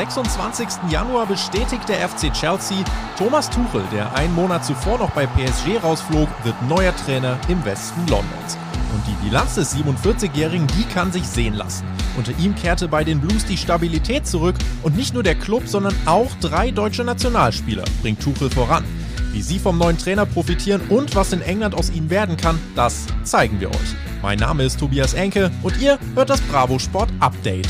26. Januar bestätigt der FC Chelsea, Thomas Tuchel, der einen Monat zuvor noch bei PSG rausflog, wird neuer Trainer im Westen Londons. Und die Bilanz des 47-Jährigen, die kann sich sehen lassen. Unter ihm kehrte bei den Blues die Stabilität zurück und nicht nur der Club, sondern auch drei deutsche Nationalspieler bringt Tuchel voran. Wie sie vom neuen Trainer profitieren und was in England aus ihnen werden kann, das zeigen wir euch. Mein Name ist Tobias Enke und ihr hört das Bravo Sport Update.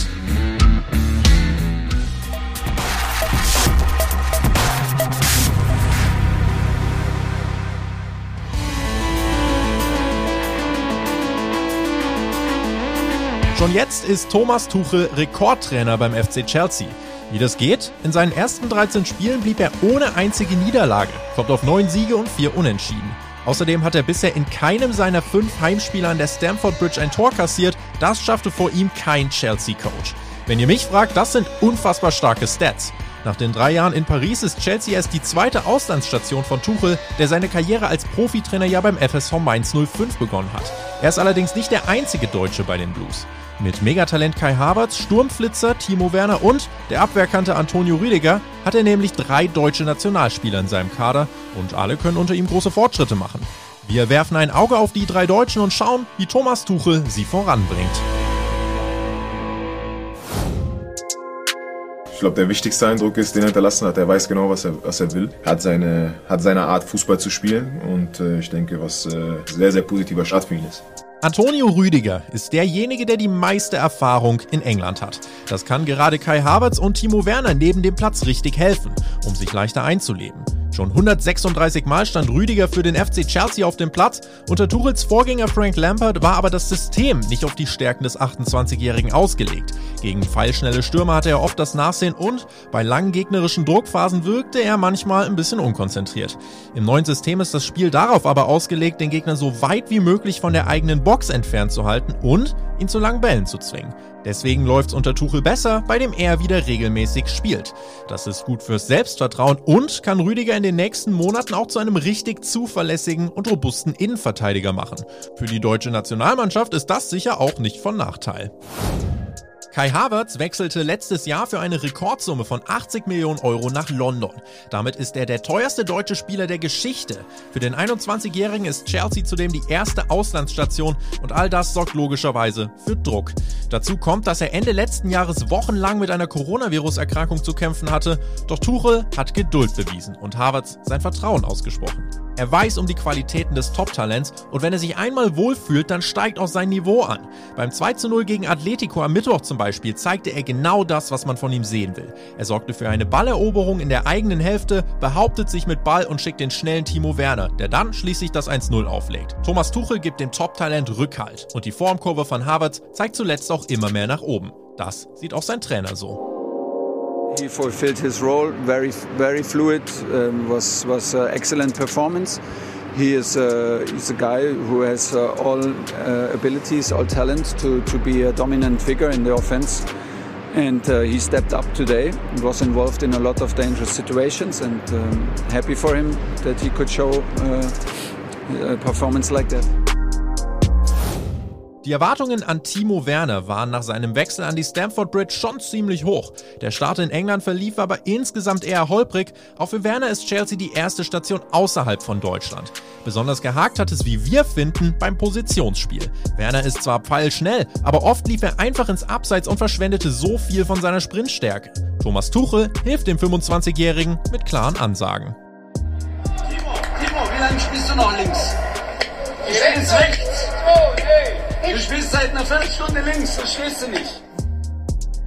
Schon jetzt ist Thomas Tuchel Rekordtrainer beim FC Chelsea. Wie das geht? In seinen ersten 13 Spielen blieb er ohne einzige Niederlage, kommt auf 9 Siege und 4 Unentschieden. Außerdem hat er bisher in keinem seiner fünf Heimspiele an der Stamford Bridge ein Tor kassiert. Das schaffte vor ihm kein Chelsea-Coach. Wenn ihr mich fragt, das sind unfassbar starke Stats. Nach den drei Jahren in Paris ist Chelsea erst die zweite Auslandsstation von Tuchel, der seine Karriere als Profitrainer ja beim FSV Mainz 05 begonnen hat. Er ist allerdings nicht der einzige Deutsche bei den Blues. Mit Megatalent Kai Havertz, Sturmflitzer Timo Werner und der Abwehrkante Antonio Rüdiger hat er nämlich drei deutsche Nationalspieler in seinem Kader und alle können unter ihm große Fortschritte machen. Wir werfen ein Auge auf die drei Deutschen und schauen, wie Thomas Tuchel sie voranbringt. Ich glaube, der wichtigste Eindruck ist, den er hinterlassen hat. Er weiß genau, was er, was er will. Hat seine, hat seine Art, Fußball zu spielen. Und äh, ich denke, was äh, sehr, sehr positiver Start für ihn ist. Antonio Rüdiger ist derjenige, der die meiste Erfahrung in England hat. Das kann gerade Kai Havertz und Timo Werner neben dem Platz richtig helfen, um sich leichter einzuleben. Schon 136 Mal stand Rüdiger für den FC Chelsea auf dem Platz. Unter Tuchels Vorgänger Frank Lampard war aber das System nicht auf die Stärken des 28-Jährigen ausgelegt. Gegen pfeilschnelle Stürmer hatte er oft das Nachsehen und bei langen gegnerischen Druckphasen wirkte er manchmal ein bisschen unkonzentriert. Im neuen System ist das Spiel darauf aber ausgelegt, den Gegner so weit wie möglich von der eigenen Box entfernt zu halten und ihn zu langen Bällen zu zwingen. Deswegen läuft's unter Tuchel besser, bei dem er wieder regelmäßig spielt. Das ist gut fürs Selbstvertrauen und kann Rüdiger in den nächsten Monaten auch zu einem richtig zuverlässigen und robusten Innenverteidiger machen. Für die deutsche Nationalmannschaft ist das sicher auch nicht von Nachteil. Kai Havertz wechselte letztes Jahr für eine Rekordsumme von 80 Millionen Euro nach London. Damit ist er der teuerste deutsche Spieler der Geschichte. Für den 21-Jährigen ist Chelsea zudem die erste Auslandsstation und all das sorgt logischerweise für Druck. Dazu kommt, dass er Ende letzten Jahres wochenlang mit einer Coronavirus-Erkrankung zu kämpfen hatte, doch Tuchel hat Geduld bewiesen und Havertz sein Vertrauen ausgesprochen. Er weiß um die Qualitäten des Top-Talents und wenn er sich einmal wohlfühlt, dann steigt auch sein Niveau an. Beim 2 zu 0 gegen Atletico am Mittwoch zum Beispiel zeigte er genau das, was man von ihm sehen will. Er sorgte für eine Balleroberung in der eigenen Hälfte, behauptet sich mit Ball und schickt den schnellen Timo Werner, der dann schließlich das 1-0 auflegt. Thomas Tuchel gibt dem Top-Talent Rückhalt und die Formkurve von Havertz zeigt zuletzt auch immer mehr nach oben. Das sieht auch sein Trainer so. He fulfilled his role very, very fluid. Um, was was uh, excellent performance. He is uh, he's a guy who has uh, all uh, abilities, all talent to to be a dominant figure in the offense. And uh, he stepped up today. Was involved in a lot of dangerous situations, and um, happy for him that he could show a performance like that. Die Erwartungen an Timo Werner waren nach seinem Wechsel an die Stamford Bridge schon ziemlich hoch. Der Start in England verlief aber insgesamt eher holprig. Auch für Werner ist Chelsea die erste Station außerhalb von Deutschland. Besonders gehakt hat es, wie wir finden, beim Positionsspiel. Werner ist zwar pfeilschnell, aber oft lief er einfach ins Abseits und verschwendete so viel von seiner Sprintstärke. Thomas Tuchel hilft dem 25-Jährigen mit klaren Ansagen. Timo, Timo, wie lange spielst du noch links? Ich jetzt rechts. Du spielst seit einer Viertelstunde links, das stehst du nicht.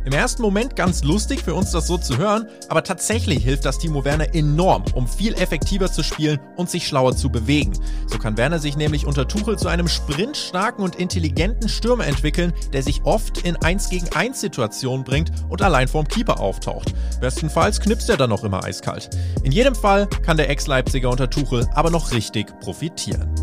Im ersten Moment ganz lustig für uns das so zu hören, aber tatsächlich hilft das Timo Werner enorm, um viel effektiver zu spielen und sich schlauer zu bewegen. So kann Werner sich nämlich unter Tuchel zu einem sprintstarken und intelligenten Stürmer entwickeln, der sich oft in 1 gegen 1 Situationen bringt und allein vorm Keeper auftaucht. Bestenfalls knipst er dann noch immer eiskalt. In jedem Fall kann der Ex-Leipziger unter Tuchel aber noch richtig profitieren.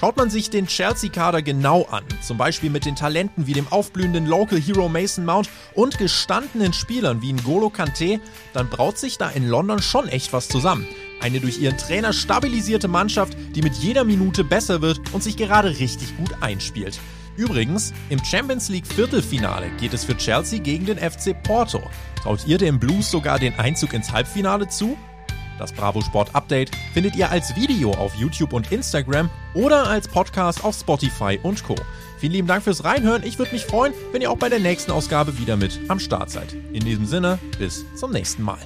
Schaut man sich den Chelsea-Kader genau an, zum Beispiel mit den Talenten wie dem aufblühenden Local Hero Mason Mount und gestandenen Spielern wie N'Golo Kante, dann braut sich da in London schon echt was zusammen. Eine durch ihren Trainer stabilisierte Mannschaft, die mit jeder Minute besser wird und sich gerade richtig gut einspielt. Übrigens, im Champions League Viertelfinale geht es für Chelsea gegen den FC Porto. Traut ihr dem Blues sogar den Einzug ins Halbfinale zu? Das Bravo Sport Update findet ihr als Video auf YouTube und Instagram oder als Podcast auf Spotify und Co. Vielen lieben Dank fürs Reinhören. Ich würde mich freuen, wenn ihr auch bei der nächsten Ausgabe wieder mit am Start seid. In diesem Sinne, bis zum nächsten Mal.